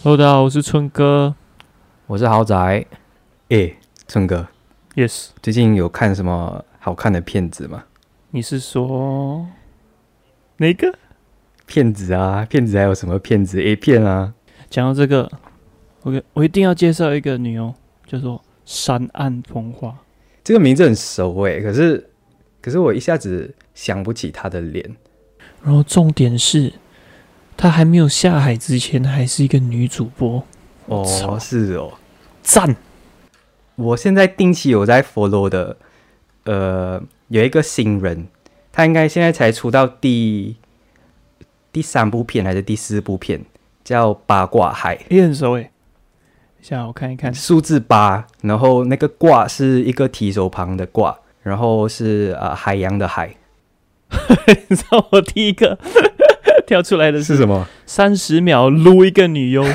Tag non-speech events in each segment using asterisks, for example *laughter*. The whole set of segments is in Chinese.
Hello，大家好，我是春哥。我是豪宅。诶，春哥，Yes，最近有看什么好看的片子吗？你是说哪个？骗子啊，骗子还有什么骗子？A 片啊，讲到这个，我给我一定要介绍一个女优，叫做山岸风花。这个名字很熟诶，可是可是我一下子想不起她的脸。然后重点是，她还没有下海之前，还是一个女主播。哦，是哦。赞！我现在定期有在 follow 的，呃，有一个新人，他应该现在才出到第第三部片还是第四部片，叫《八卦海》。也很熟诶。下我看一看，数字八，然后那个卦是一个提手旁的卦，然后是呃海洋的海，*laughs* 你知道我第一个 *laughs* 跳出来的是是什么？三十秒撸一个女优。*laughs*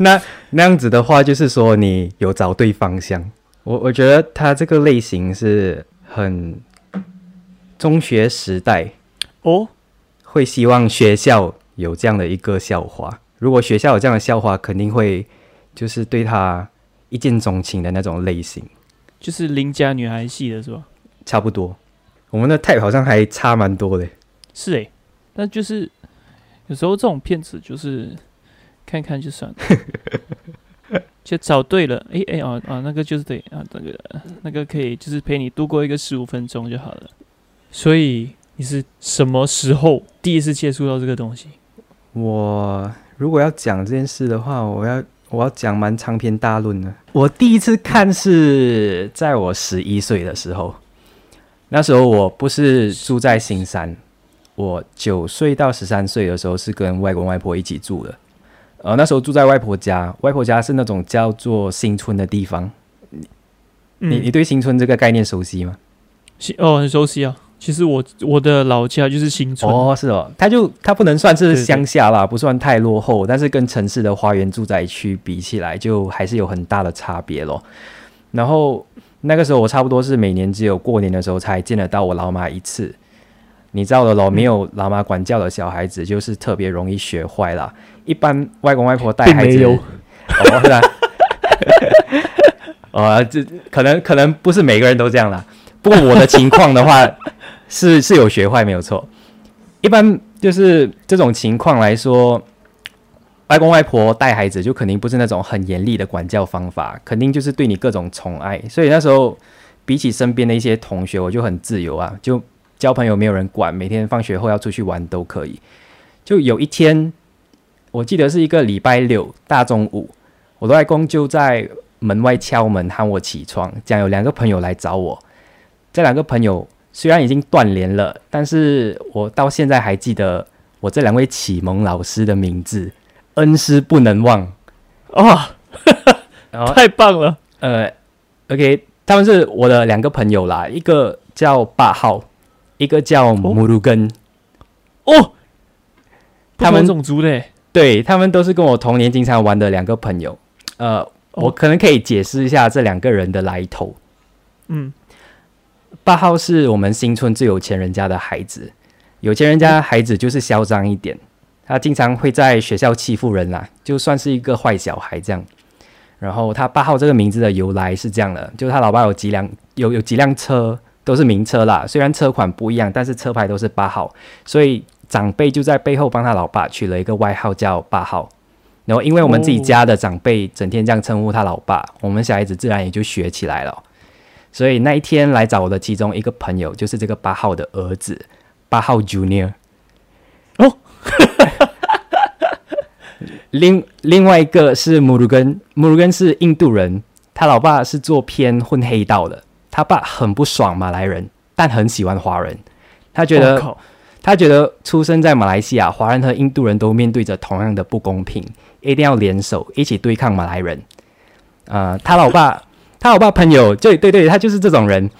那那样子的话，就是说你有找对方向。我我觉得他这个类型是很中学时代哦，会希望学校有这样的一个校花，如果学校有这样的校花，肯定会就是对他一见钟情的那种类型，就是邻家女孩系的是吧？差不多。我们的 type 好像还差蛮多的。是诶、但就是有时候这种骗子就是看看就算了，*laughs* 就找对了，诶、诶、哦啊，那个就是对啊，那个那个可以就是陪你度过一个十五分钟就好了。所以你是什么时候第一次接触到这个东西？我如果要讲这件事的话，我要我要讲蛮长篇大论的。我第一次看是在我十一岁的时候，那时候我不是住在新山，我九岁到十三岁的时候是跟外公外婆一起住的。呃，那时候住在外婆家，外婆家是那种叫做新村的地方。你你对新村这个概念熟悉吗？新哦很熟悉啊。其实我我的老家就是新村，哦，是哦，它就它不能算是乡下啦，不算太落后，但是跟城市的花园住宅区比起来，就还是有很大的差别咯。然后那个时候我差不多是每年只有过年的时候才见得到我老妈一次，你知道的咯，没有老妈管教的小孩子就是特别容易学坏啦。一般外公外婆带孩子，并没有哦，是啊，哦，这可能可能不是每个人都这样啦。不过我的情况的话，是是有学坏没有错。一般就是这种情况来说，外公外婆带孩子就肯定不是那种很严厉的管教方法，肯定就是对你各种宠爱。所以那时候比起身边的一些同学，我就很自由啊，就交朋友没有人管，每天放学后要出去玩都可以。就有一天，我记得是一个礼拜六大中午，我的外公就在门外敲门喊我起床，讲有两个朋友来找我。这两个朋友虽然已经断联了，但是我到现在还记得我这两位启蒙老师的名字，恩师不能忘。哇，然后太棒了！呃，OK，他们是我的两个朋友啦，一个叫八号，一个叫摩鲁根。哦，他们种族的欸，对他们都是跟我童年经常玩的两个朋友。呃，我可能可以解释一下这两个人的来头。嗯，八号是我们新村最有钱人家的孩子，有钱人家孩子就是嚣张一点，他经常会在学校欺负人啦，就算是一个坏小孩这样。然后他八号这个名字的由来是这样的，就是他老爸有几辆有有几辆车都是名车啦，虽然车款不一样，但是车牌都是八号，所以长辈就在背后帮他老爸取了一个外号叫八号。然后因为我们自己家的长辈整天这样称呼他老爸，我们小孩子自然也就学起来了。所以那一天来找我的其中一个朋友，就是这个八号的儿子，八号 Junior。哦，*laughs* 另另外一个是姆鲁根，姆鲁根是印度人，他老爸是做偏混黑道的，他爸很不爽马来人，但很喜欢华人，他觉得他觉得出生在马来西亚，华人和印度人都面对着同样的不公平，一定要联手一起对抗马来人。呃，他老爸，他老爸朋友，对对对，他就是这种人。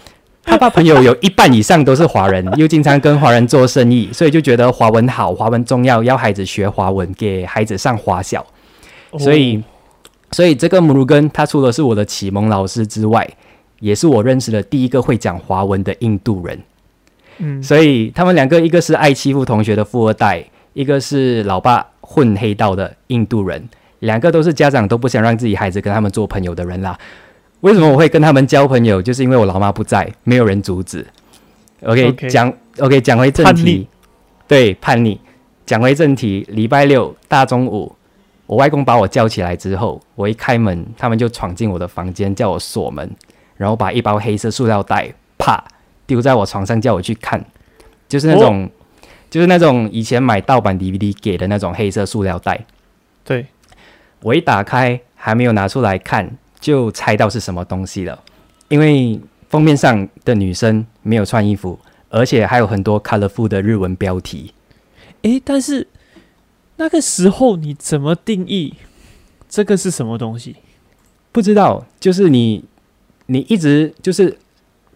他爸朋友有一半以上都是华人，又经常跟华人做生意，所以就觉得华文好，华文重要，要孩子学华文，给孩子上华小。哦所以，所以这个姆鲁根，他除了是我的启蒙老师之外，也是我认识的第一个会讲华文的印度人。嗯，所以他们两个，一个是爱欺负同学的富二代，一个是老爸混黑道的印度人，两个都是家长都不想让自己孩子跟他们做朋友的人啦。为什么我会跟他们交朋友？就是因为我老妈不在，没有人阻止。OK，OK 讲 OK 讲回正题，对叛逆。讲回正题，礼拜六大中午，我外公把我叫起来之后，我一开门，他们就闯进我的房间，叫我锁门，然后把一包黑色塑料袋啪丢在我床上，叫我去看，就是那种，就是那种以前买盗版 DVD 给的那种黑色塑料袋。对，我一打开，还没有拿出来看，就猜到是什么东西了，因为封面上的女生没有穿衣服，而且还有很多 colorful 的日文标题。诶，但是那个时候你怎么定义这个是什么东西？不知道，就是你，你一直就是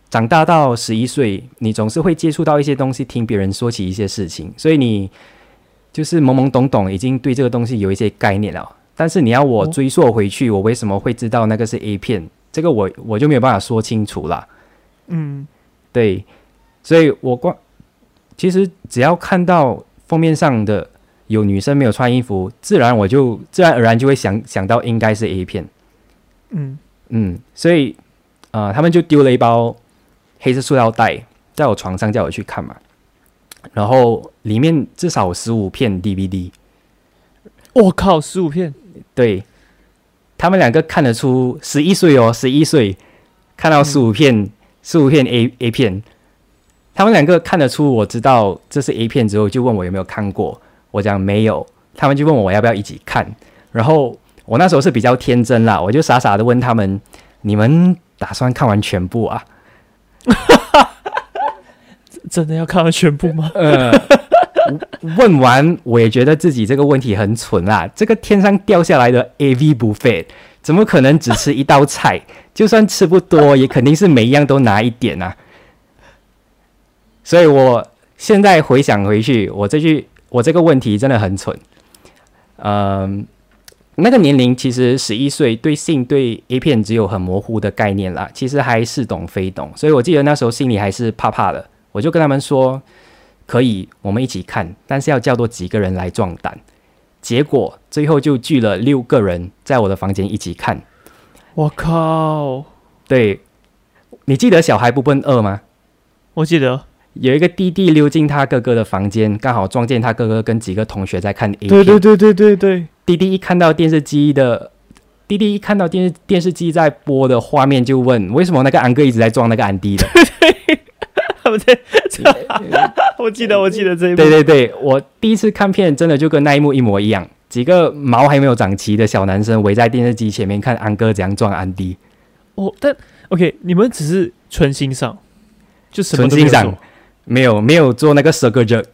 长大到十一岁，你总是会接触到一些东西，听别人说起一些事情，所以你就是懵懵懂懂，已经对这个东西有一些概念了。但是你要我哦。追溯回去，我为什么会知道那个是 A 片，这个我我就没有办法说清楚啦。嗯，对，所以我光其实只要看到封面上的有女生没有穿衣服，自然我就自然而然就会想想到应该是 A 片。嗯，嗯，所以呃，他们就丢了一包黑色塑料袋在我床上，叫我去看嘛。然后里面至少有十五片 DVD，我靠，十五片，对。他们两个看得出十一岁哦，十一岁看到十五片十五、片 A A 片，他们两个看得出我知道这是 A 片之后，就问我有没有看过，我讲没有，他们就问我我要不要一起看，然后我那时候是比较天真啦，我就傻傻的问他们，你们打算看完全部啊？*laughs* 真的要看完全部吗？呃，问完我也觉得自己这个问题很蠢啊。这个天上掉下来的 A V 不费怎么可能只吃一道菜？就算吃不多，也肯定是每一样都拿一点啊。所以我现在回想回去，我这句我这个问题真的很蠢。嗯，那个年龄其实十一岁，对性对 A 片只有很模糊的概念啦，其实还似懂非懂。所以我记得那时候心里还是怕怕的。我就跟他们说，可以，我们一起看，但是要叫多几个人来壮胆。结果最后就聚了六个人在我的房间一起看。我靠，对，你记得小孩不笨二吗？我记得，有一个弟弟溜进他哥哥的房间，刚好撞见他哥哥跟几个同学在看 A 片。对对对对对对，弟弟一看到电视机的，弟弟一看到电视电视机在播的画面，就问为什么那个安哥一直在撞那个安迪的。*laughs* 他们在，我记得我记得这一幕，对对对，我第一次看片，真的就跟那一幕一模一样。几个毛还没有长齐的小男生围在电视机前面看安哥怎样撞安迪，哦，但 OK，你们只是纯欣赏，就什么纯欣赏没有，没有做那个 circle jerk，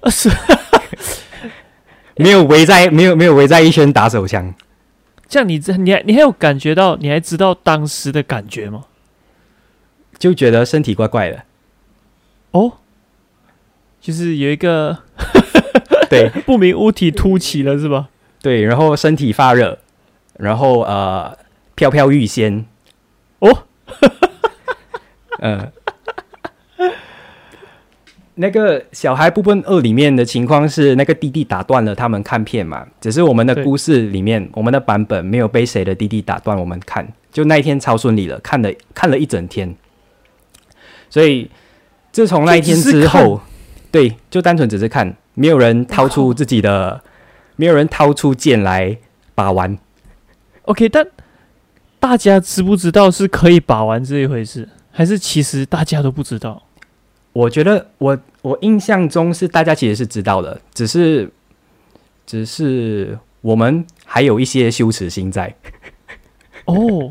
啊是，没有围在没有没有围在一圈打手枪。这样你这你还你还有感觉到，你还知道当时的感觉吗？就觉得身体怪怪的，哦，就是有一个对。*laughs* 不明物体凸起了，是吧？对，然后身体发热，然后呃飘飘欲仙，哦，呃，*laughs* 那个小孩部分二里面的情况是，那个弟弟打断了他们看片嘛，只是我们的故事里面，我们的版本没有被谁的弟弟打断我们看，就那一天超顺利了，看了看了一整天，所以自从那一天之后，对，就单纯只是看，没有人掏出自己的，没有人掏出剑来把玩。OK，但大家知不知道是可以把玩这一回事，还是其实大家都不知道？我觉得我我印象中是大家其实是知道的，只是只是我们还有一些羞耻心在，哦、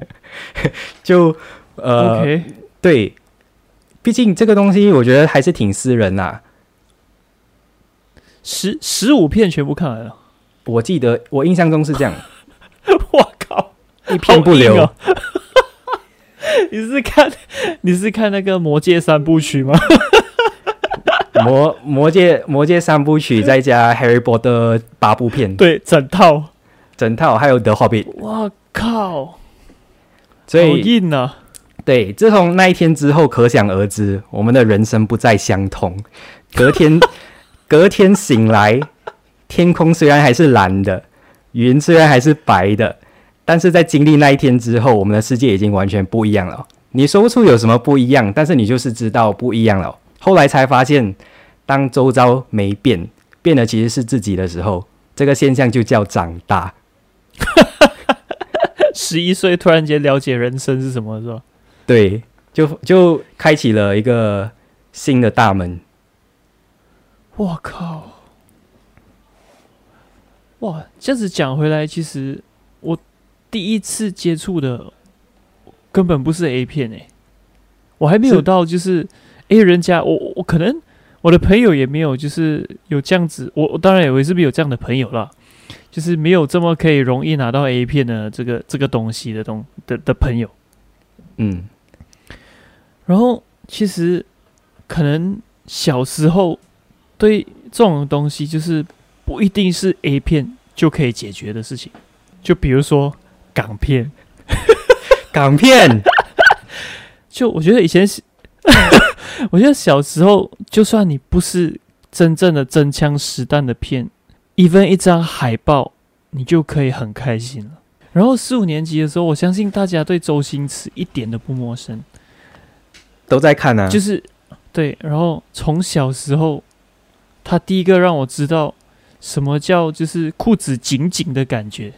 *laughs* 就呃对，毕竟这个东西我觉得还是挺私人呐、十十五片全部看完了，我记得我印象中是这样，*laughs* 我靠，一片不留。哦 *laughs* 你是看你是看那个《魔戒》三部曲吗？*laughs* 魔魔戒魔戒三部曲再加 Harry Potter 八部片，对，整套。整套还有 The Hobbit，哇靠，所好以硬啊！对，自从那一天之后，可想而知，我们的人生不再相同。隔天，*laughs* 隔天醒来，天空虽然还是蓝的，云虽然还是白的，但是在经历那一天之后，我们的世界已经完全不一样了。你说不出有什么不一样，但是你就是知道不一样了。后来才发现，当周遭没变，变的其实是自己的时候，这个现象就叫长大。*laughs* 十一岁突然间了解人生是什么，是吧？对，就就开启了一个新的大门。我靠！哇，这样子讲回来，其实我第一次接触的。根本不是 A 片诶，我还没有到，就是诶，人家我我可能我的朋友也没有，就是有这样子，我我当然也是没有这样的朋友了，就是没有这么可以容易拿到 A 片的这个这个东西的东的的朋友，嗯，然后其实可能小时候对这种东西，就是不一定是 A 片就可以解决的事情，就比如说港片。港片，*laughs* 就我觉得以前，*laughs* 我觉得小时候，就算你不是真正的真枪实弹的片，even 一张海报，你就可以很开心了。然后四五年级的时候，我相信大家对周星驰一点都不陌生，都在看呢。就是对，然后从小时候，他第一个让我知道什么叫就是裤子紧紧的感觉。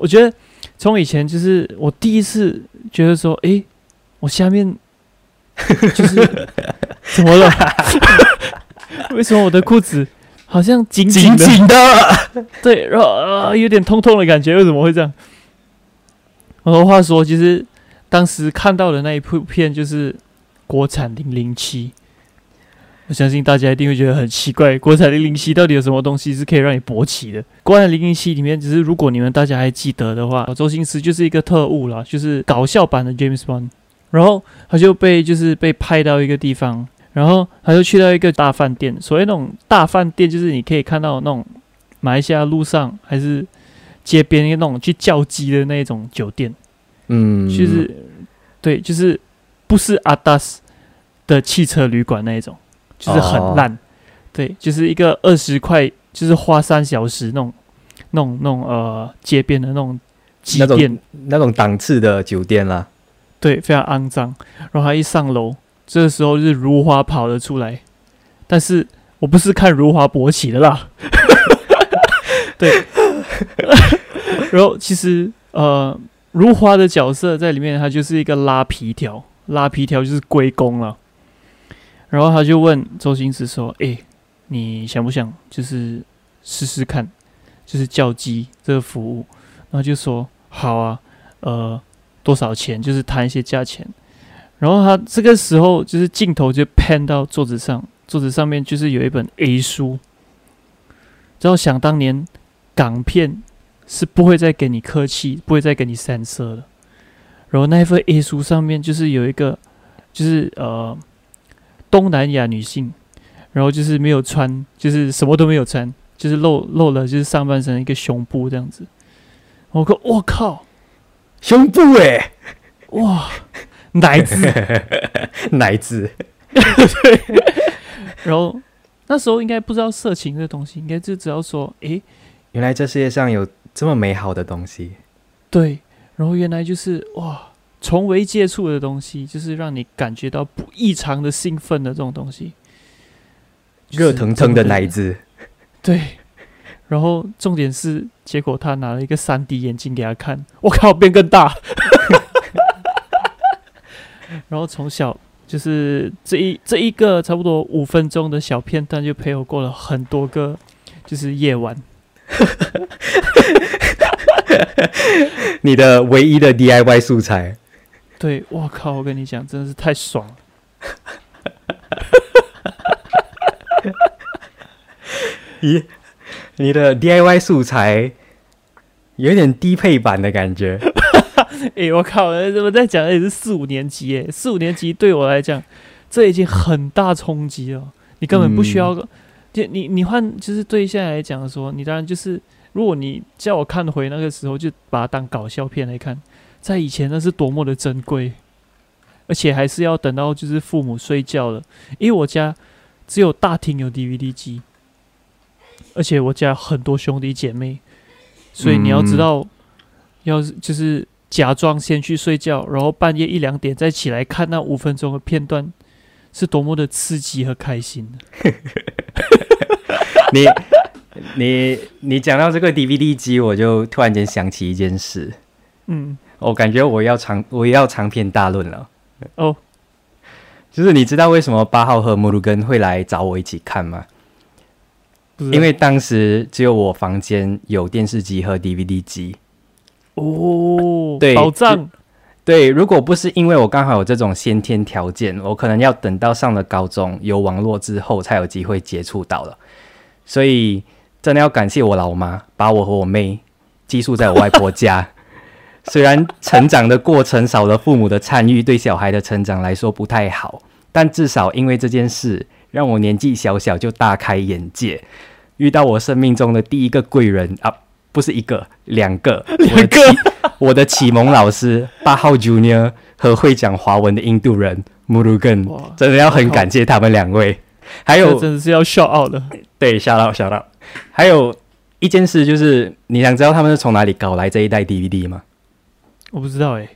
我觉得。从以前就是我第一次觉得说，哎，我下面 *laughs* 就是怎么了？*laughs* 为什么我的裤子好像紧紧的？*laughs* 对，然后啊，有点痛痛的感觉，为什么会这样？我话说，其实当时看到的那一部片就是国产零零七。我相信大家一定会觉得很奇怪，国产零零七到底有什么东西是可以让你勃起的？国产零零七里面，只是如果你们大家还记得的话，周星驰就是一个特务啦，就是搞笑版的 James Bond。然后他就被就是被派到一个地方，然后他就去到一个大饭店。所谓那种大饭店，就是你可以看到那种马来西亚路上还是街边那种去叫鸡的那种酒店。嗯，就是对，就是不是阿达斯的汽车旅馆那一种。就是很烂，对，就是一个二十块，就是花三小时那种、那种、那种呃街边的那种酒店，那种档次的酒店啦。对，非常肮脏。然后他一上楼，这个时候是如花跑了出来，但是我不是看如花勃起的啦。*laughs* 对，*laughs* 然后其实呃，如花的角色在里面，他就是一个拉皮条，拉皮条就是归公了。然后他就问周星驰说：“哎，你想不想就是试试看，就是叫鸡这个服务？”然后就说：“好啊，呃，多少钱？就是谈一些价钱。”然后他这个时候就是镜头就拍到桌子上，桌子上面就是有一本 A 书。然后想当年港片是不会再给你客气，不会再给你三色的。然后那一份 A 书上面就是有一个，就是呃。东南亚女性，然后就是没有穿，就是什么都没有穿，就是露露了，就是上半身一个胸部这样子。我靠，我靠，胸部哎，哇，奶子，奶子，*laughs* 对。*laughs* 然后那时候应该不知道色情这东西，应该就只要说，诶，原来这世界上有这么美好的东西。对，然后原来就是哇。从未接触的东西，就是让你感觉到不异常的兴奋的这种东西，热腾腾的奶子，对。然后重点是，结果他拿了一个三 D 眼镜给他看，我靠，变更大。然后从小就是这一这一个差不多五分钟的小片段，就陪我过了很多个就是夜晚。*laughs* 你的唯一的 DIY 素材。对，我靠！我跟你讲，真的是太爽了。咦，你的 DIY 素材有点低配版的感觉。*laughs* 哎，我靠！怎么在讲？也是四五年级哎，四五年级对我来讲，这已经很大冲击了。你根本不需要，就你你换，就是对现在来讲说，你当然就是，如果你叫我看回那个时候，就把它当搞笑片来看。在以前那是多么的珍贵，而且还是要等到就是父母睡觉了，因为我家只有大厅有 DVD 机，而且我家很多兄弟姐妹，所以你要知道，要是就是假装先去睡觉，然后半夜一两点再起来看那五分钟的片段，是多么的刺激和开心。*laughs* 你你你讲到这个 DVD 机，我就突然间想起一件事，嗯，我感觉我要长我要长篇大论了。哦，就是你知道为什么八号和摩鲁根会来找我一起看吗？因为当时只有我房间有电视机和 DVD 机。哦，对宝藏，对，如果不是因为我刚好有这种先天条件，我可能要等到上了高中有网络之后才有机会接触到了。所以真的要感谢我老妈，把我和我妹寄宿在我外婆家。*laughs* 虽然成长的过程少了父母的参与，对小孩的成长来说不太好，但至少因为这件事，让我年纪小小就大开眼界，遇到我生命中的第一个贵人啊，不是一个，两个，两个，我的启蒙老师八号 Junior 和会讲华文的印度人 Murugan，真的要很感谢他们两位。还有真的是要笑傲的。对，笑到笑到。还有一件事就是，你想知道他们是从哪里搞来这一代 DVD 吗？我不知道哎、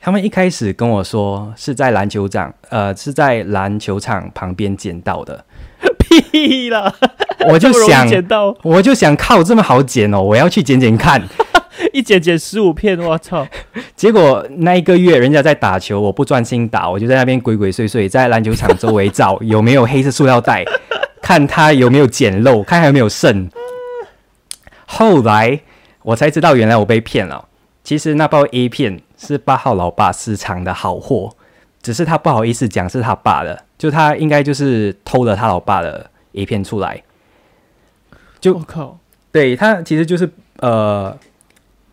他们一开始跟我说是在篮球场，呃，是在篮球场旁边捡到的。屁啦！*laughs* 我就想，捡到我就想，靠，这么好捡哦，我要去捡捡看。*laughs* 一捡捡十五片，我操！结果那一个月人家在打球，我不专心打，我就在那边鬼鬼祟祟，在篮球场周围找有没有黑色塑料袋，看他有没有捡漏，看还有没有剩。后来我才知道，原来我被骗了。其实那包 A 片是八号老爸私藏的好货，只是他不好意思讲是他爸的，就他应该就是偷了他老爸的 A 片出来。就我靠，对他其实就是呃，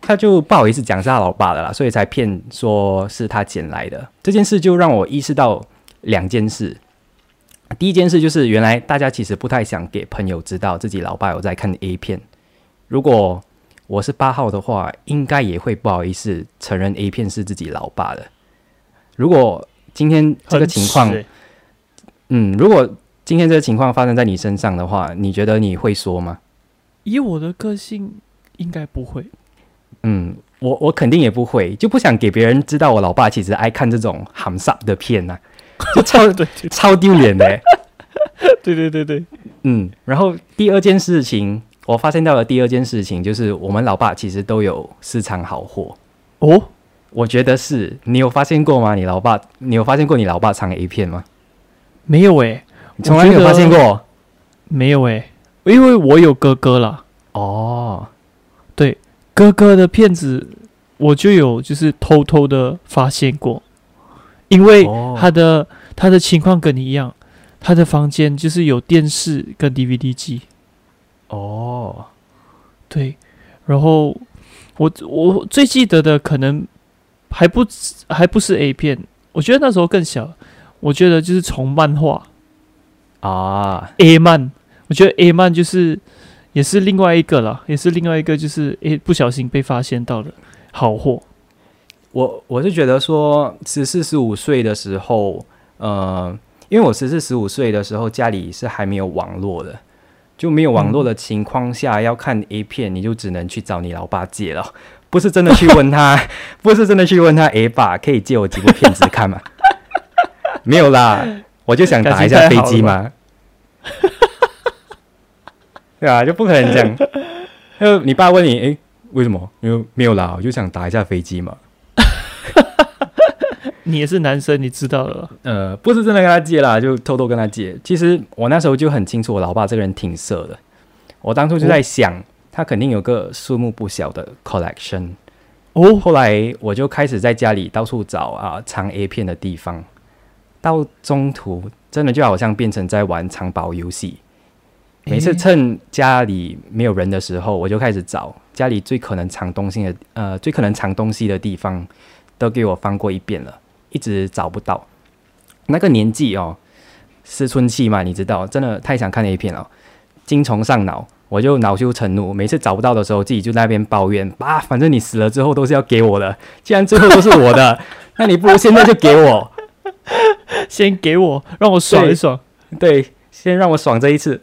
他就不好意思讲是他老爸的啦，所以才骗说是他捡来的。这件事就让我意识到两件事。第一件事就是，原来大家其实不太想给朋友知道自己老爸有在看 A 片。如果我是八号的话，应该也会不好意思承认 A 片是自己老爸的。如果今天这个情况嗯，如果今天这个情况发生在你身上的话，你觉得你会说吗？以我的个性，应该不会。嗯，我我肯定也不会，就不想给别人知道我老爸其实爱看这种含沙的片呐、*laughs* 就超对对超丢脸的 *laughs* 欸。对对对对，嗯，然后第二件事情，我发现到了第二件事情就是，我们老爸其实都有私藏好货。哦，我觉得是你有发现过吗？你老爸，你有发现过你老爸藏 A 片吗？没有诶、你从来没有发现过没有诶、因为我有哥哥啦，哦。对哥哥的片子我就有就是偷偷的发现过，因为哦他的、他的情况跟你一样，他的房间就是有电视跟 DVD 机，哦，对，然后我我最记得的可能还不还不是 A 片，我觉得那时候更小，我觉得就是从漫画啊，A 漫，我觉得 A 漫就是也是另外一个了，也是另外一个就是诶不小心被发现到的好货。我我是觉得说，十四十五岁的时候，呃，因为我十四十五岁的时候家里是还没有网络的，就没有网络的情况下，要看 A 片，你就只能去找你老爸借了，不是真的去问他，*laughs* 不是真的去问他，诶，爸，可以借我几部片子看吗？*laughs* 没有啦，我就想打一下飞机嘛，对啊，就不可能这样。呃，你爸问你，诶，为什么？因为没有啦，我就想打一下飞机嘛。*laughs* 你也是男生，你知道了。呃，不是真的跟他借啦，就偷偷跟他借。其实我那时候就很清楚，我老爸这个人挺色的。我当初就在想，他肯定有个数目不小的 collection。哦，后来我就开始在家里到处找啊藏 A 片的地方，到中途真的就好像变成在玩藏宝游戏。每次趁家里没有人的时候，我就开始找家里最可能藏东西的呃最可能藏东西的地方，都给我翻过一遍了，一直找不到。那个年纪哦，思春期嘛，你知道，真的太想看 A 片了，精虫上脑，我就恼羞成怒。每次找不到的时候，自己就在那边抱怨：啊，反正你死了之后都是要给我的，既然最后都是我的，*laughs* 那你不如现在就给我。*laughs* 先给我，让我爽一爽。对，先让我爽这一次。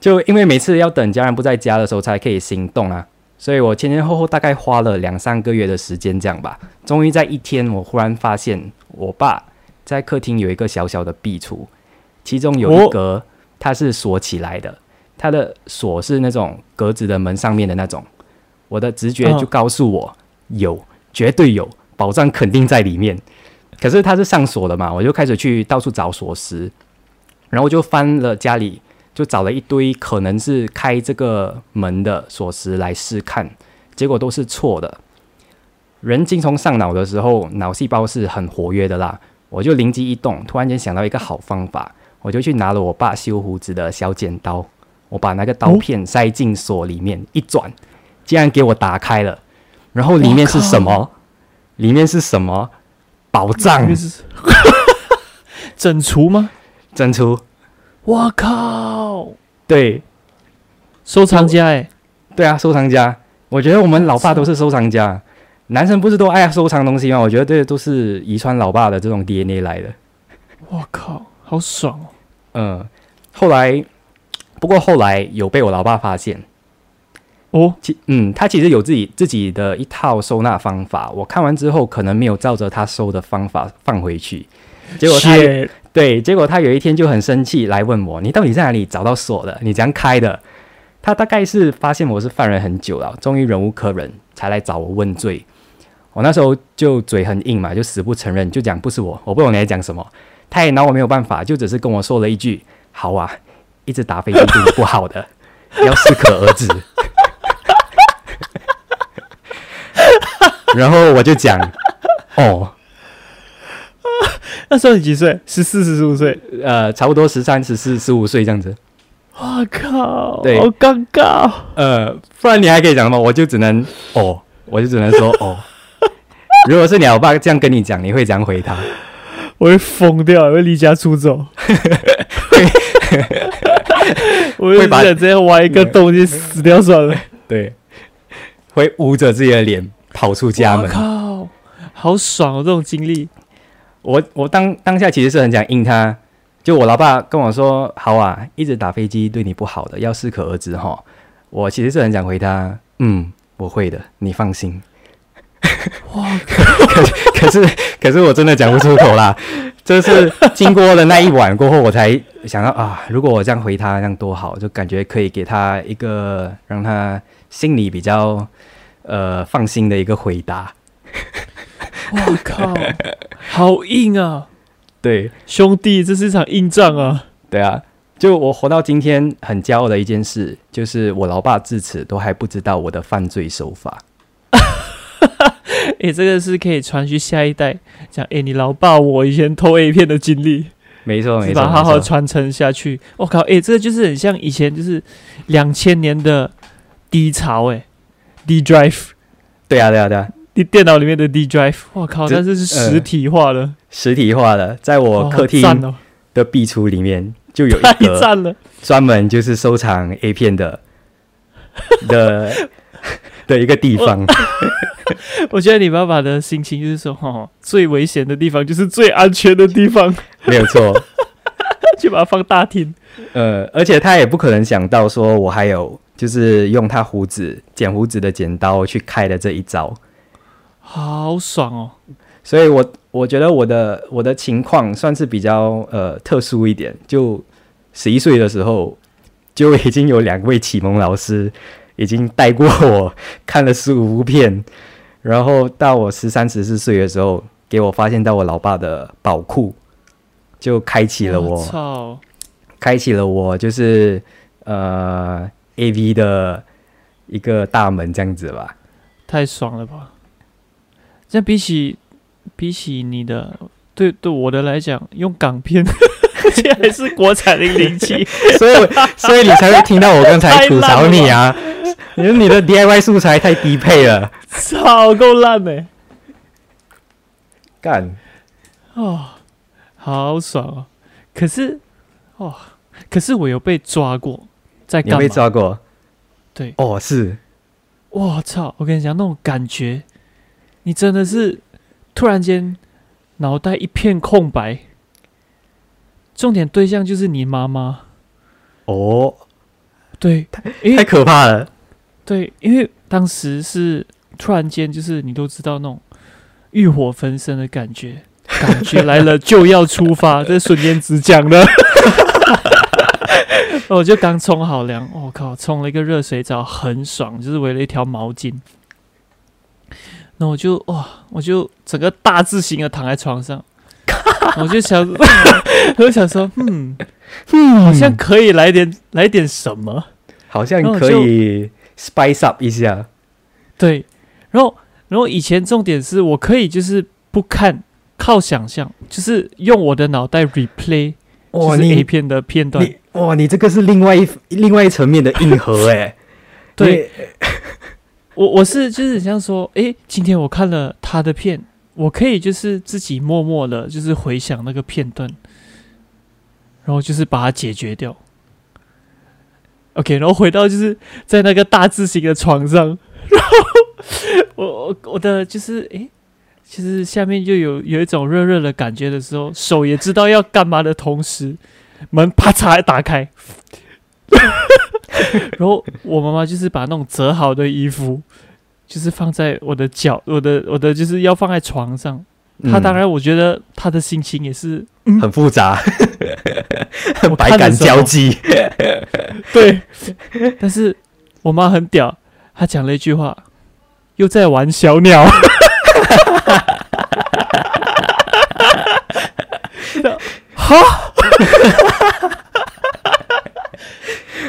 就因为每次要等家人不在家的时候才可以行动啊，所以我前前后后大概花了两三个月的时间这样吧。终于在一天，我忽然发现我爸在客厅有一个小小的壁橱，其中有一格它是锁起来的，它的锁是那种格子的门上面的那种。我的直觉就告诉我有，绝对有，宝藏肯定在里面。可是它是上锁的嘛，我就开始去到处找锁匙，然后就翻了家里。就找了一堆可能是开这个门的锁匙来试看，结果都是错的。人精虫上脑的时候，脑细胞是很活跃的啦。我就灵机一动，突然间想到一个好方法，我就去拿了我爸修胡子的小剪刀，我把那个刀片塞进锁里面，一转，竟然给我打开了。然后里面是什么？里面是什么？宝藏？整除吗？整除。我靠！对，收藏家哎，对啊，收藏家。我觉得我们老爸都是收藏家，男生不是都爱收藏东西吗？我觉得这都是遗传老爸的这种 DNA 来的。我靠，好爽哦！嗯，后来，不过后来有被我老爸发现。哦，其嗯，他其实有自己自己的一套收纳方法。我看完之后，可能没有照着他收的方法放回去，结果他。对，结果他有一天就很生气来问我：“你到底在哪里找到锁的？你怎样开的？”他大概是发现我是犯人很久了，终于忍无可忍，才来找我问罪。我那时候就嘴很硬嘛，就死不承认，就讲不是我，我不懂你在讲什么。他也拿我没有办法，就只是跟我说了一句：“好啊，一直打飞机不好的，*laughs* 要适可而止。*laughs* ”然后我就讲：“哦。*laughs* ”那时候你几岁？十四、十五岁？呃，差不多十三、十四、十五岁这样子。我靠，对，好尴尬。呃，不然你还可以讲什么？我就只能哦，我就只能说哦。如果是你老爸这样跟你讲，你会怎样回他？我会疯掉，我会离家出走。我 *laughs* 会把直接挖一个洞就死掉算了。*laughs* 对，会捂着自己的脸跑出家门。靠，好爽哦，这种经历。我我当当下其实是很想应他，就我老爸跟我说：“好啊，一直打飞机对你不好的，要适可而止哈。”我其实是很想回他：“嗯，我会的，你放心。”哇，可 *laughs* 可是可是我真的讲不出口啦。就是经过了那一晚过后，我才想到啊，如果我这样回他，这样多好，就感觉可以给他一个让他心里比较呃放心的一个回答。我靠，*laughs* 好硬啊！对，兄弟，这是一场硬仗啊！对啊，就我活到今天很骄傲的一件事，就是我老爸至此都还不知道我的犯罪手法。*laughs* 哎，这个是可以传续下一代，讲哎，你老爸我以前偷 A 片的经历，没错没错，把好好传承下去。我靠，哎，这个就是很像以前就是两千年的低潮，哎，D drive，对啊对啊对啊。你电脑里面的 D drive，我靠，但是是实体化的，实体化的，在我客厅的壁橱里面就有一个专门就是收藏 A 片的的的一个地方。*laughs* 我觉得你爸爸的心情就是说，哈，最危险的地方就是最安全的地方，没有错，*laughs* 就把它放大厅。呃，而且他也不可能想到说我还有就是用他胡子剪胡子的剪刀去开的这一招。好爽哦！所以，我我觉得我的我的情况算是比较呃特殊一点。就十一岁的时候，就已经有两位启蒙老师已经带过我看了十五部片，然后到我十三十四岁的时候，给我发现到我老爸的宝库，就开启了我，操，开启了我就是呃 A V 的一个大门，这样子吧，太爽了吧！这比起比起你的，对对我的来讲，用港片，*laughs* 这还是国产零零七，*laughs* 所以所以你才会听到我刚才 *laughs* 吐槽你啊，因为你的 DIY 素材太低配了，超够烂的，干。哦，好爽哦！可是哦，可是我有被抓过，在有被抓过，对，哦是，我操！我跟你讲那种感觉。你真的是突然间脑袋一片空白，重点对象就是你妈妈。哦。对，太太可怕了。对，因为当时是突然间，就是你都知道那种欲火焚身的感觉，感觉来了就要出发，这瞬间只讲了。*laughs* 我就刚冲好凉，我、靠，冲了一个热水澡，很爽，就是围了一条毛巾。那我就哇，我就整个大字型的躺在床上，我就想，*laughs* 我就想说，嗯，嗯好像可以来点来点什么。好像可以 spice up 一下。对，然后然后以前重点是我可以就是不看，靠想象，就是用我的脑袋 replay 就哇，是 A 你片的片段。你哇，你这个是另外一另外一层面的硬核哎。*laughs* 对，我我是就是很像说，诶，今天我看了他的片，我可以就是自己默默的，就是回想那个片段，然后就是把它解决掉。OK，然后回到就是在那个大字型的床上，*laughs* 然后我我我的就是诶，其实下面就有有一种热热的感觉的时候，手也知道要干嘛的同时，门啪嚓打开，*laughs* 然后我妈妈就是把那种折好的衣服，就是放在我的脚，我的我的就是要放在床上。她嗯当然，我觉得她的心情也是很复杂，我百感交集。*laughs* 对，但是我妈很屌，她讲了一句话，又在玩小鸟。*laughs* 哈，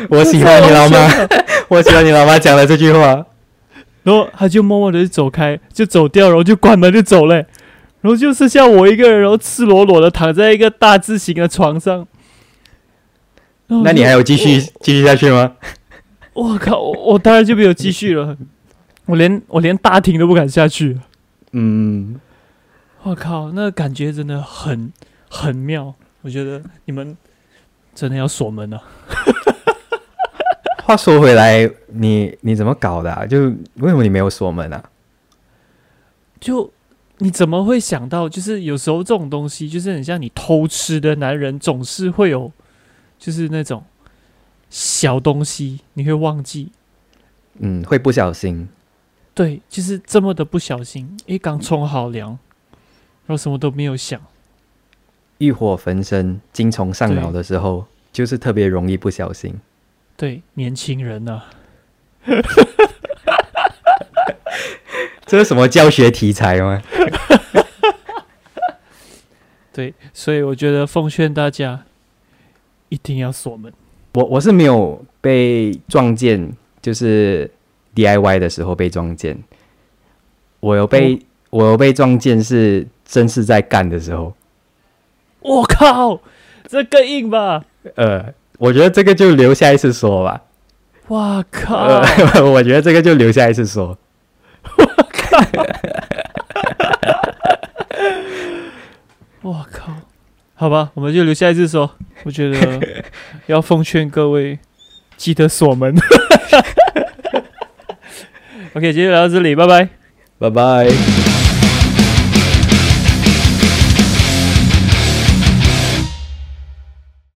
我喜欢你老妈，*laughs* 我喜欢你老妈讲了这句话。然后她就默默的就走开，就走掉，然后就关门就走了。然后就剩下我一个人，然后赤裸裸的躺在一个大字形的床上。那你还有继续继续下去吗？我靠！我我当然就没有继续了，*laughs* 我连我连大厅都不敢下去。嗯，我靠，那感觉真的很很妙。我觉得你们真的要锁门了。*laughs* 话说回来，你你怎么搞的、啊？就为什么你没有锁门啊？就你怎么会想到？就是有时候这种东西，就是很像你偷吃的男人，总是会有，就是那种小东西，你会忘记。嗯，会不小心。对，就是这么的不小心，诶，刚冲好凉，然后什么都没有想。欲火焚身、精虫上脑的时候，就是特别容易不小心。对，年轻人啊、*laughs* 这是什么教学题材吗？对，所以我觉得奉劝大家一定要锁门。我我是没有被撞见，就是 DIY 的时候被撞见。我有被、我有被撞见是真是在干的时候。我靠，这更硬吧？呃，我觉得这个就留下一次说吧。哇靠！呃，*laughs* 我觉得这个就留下一次说。我靠！*laughs* 好吧，我们就留下一只手。我觉得 *laughs* 要奉劝各位，记得锁门。*laughs* *laughs* OK，今天就聊到这里，拜拜。拜拜。